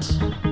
Sound.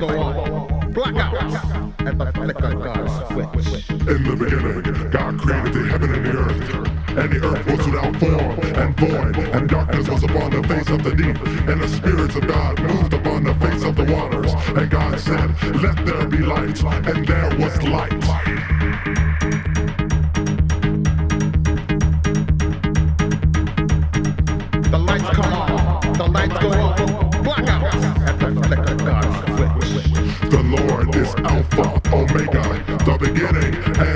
go on. Blackouts at the flick of God's switch. In the beginning, God created the heaven and the earth. And the earth was without form and void, and darkness was upon the face of the deep. And the spirits of God moved upon the face of the waters. And God said, Let there be light, and there was light. the beginning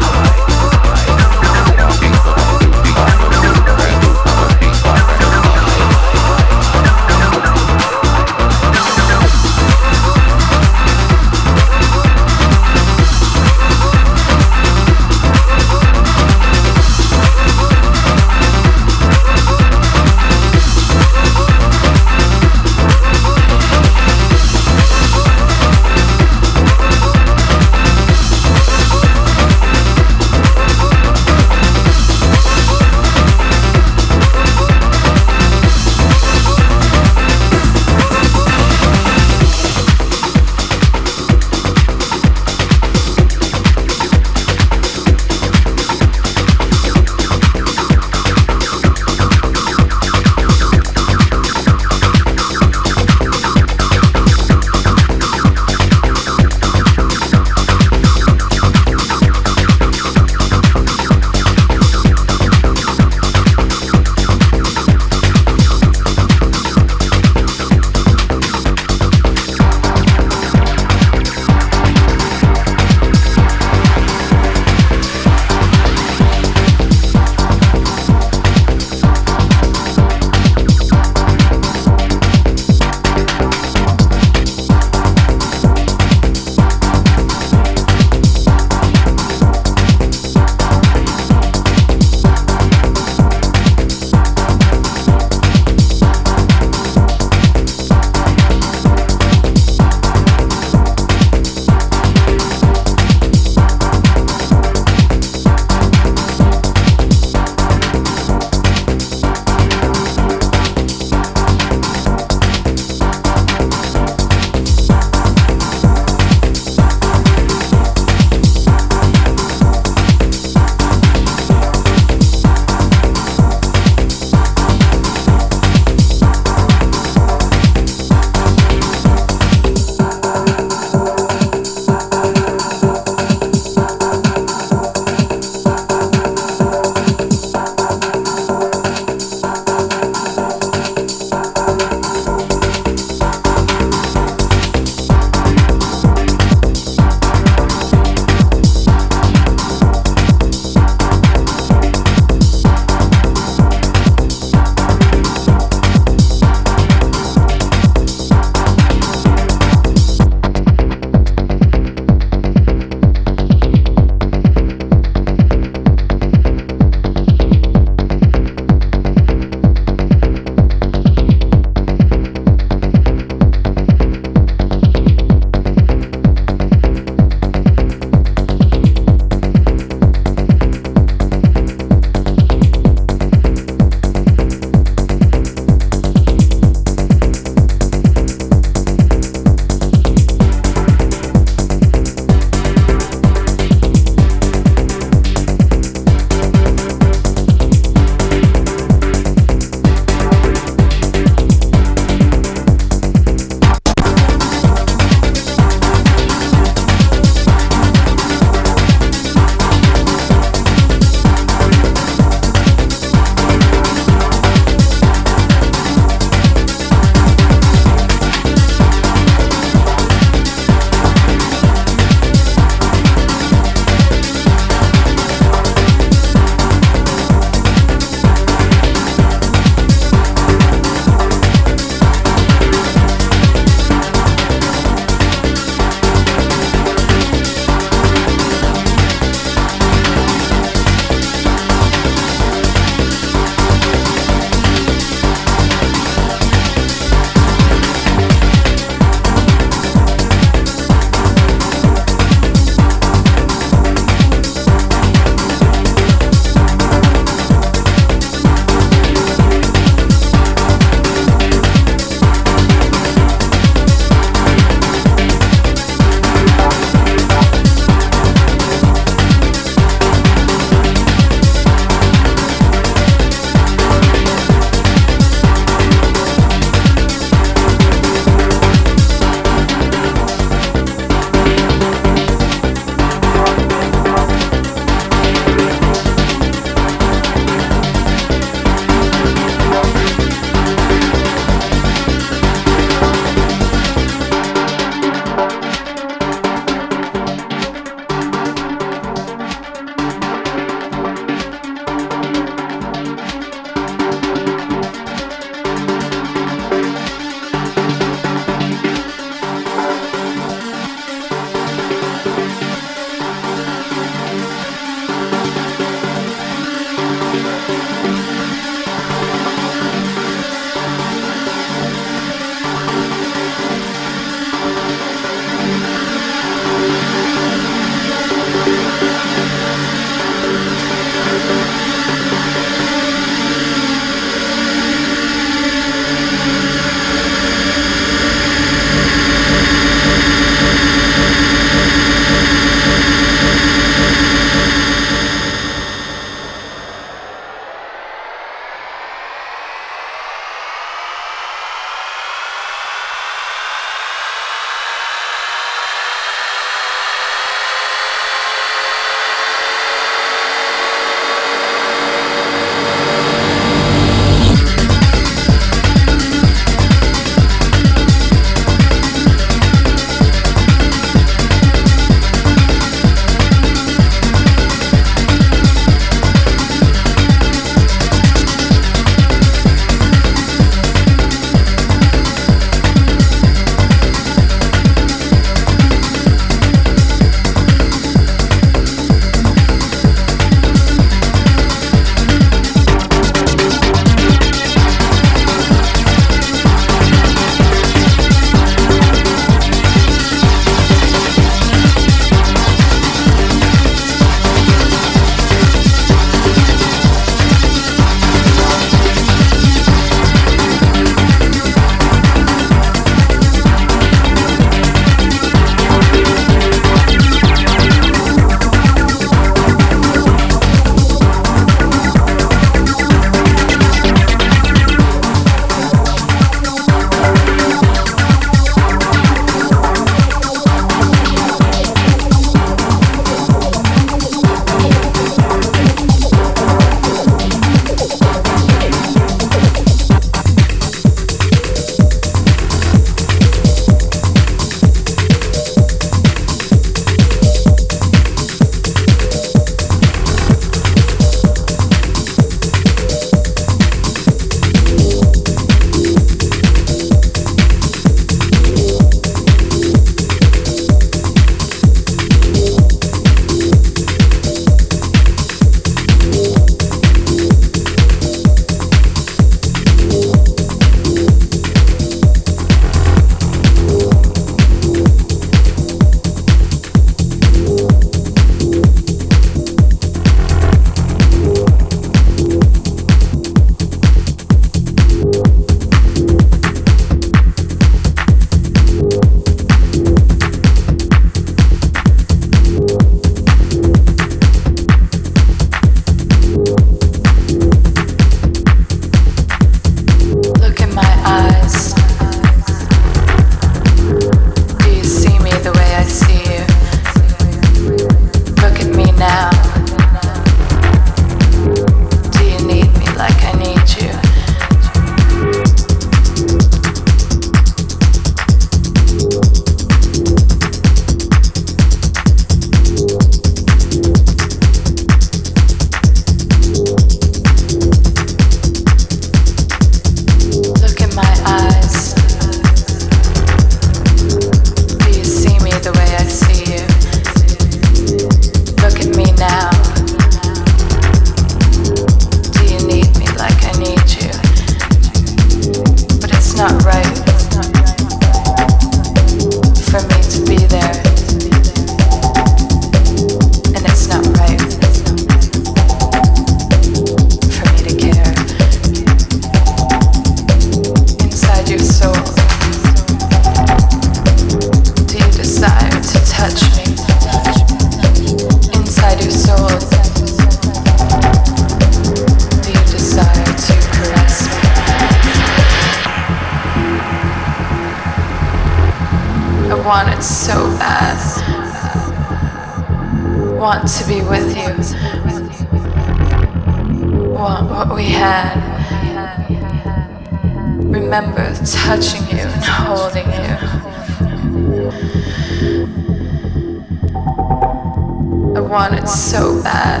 want it so bad.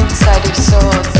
Inside your soul.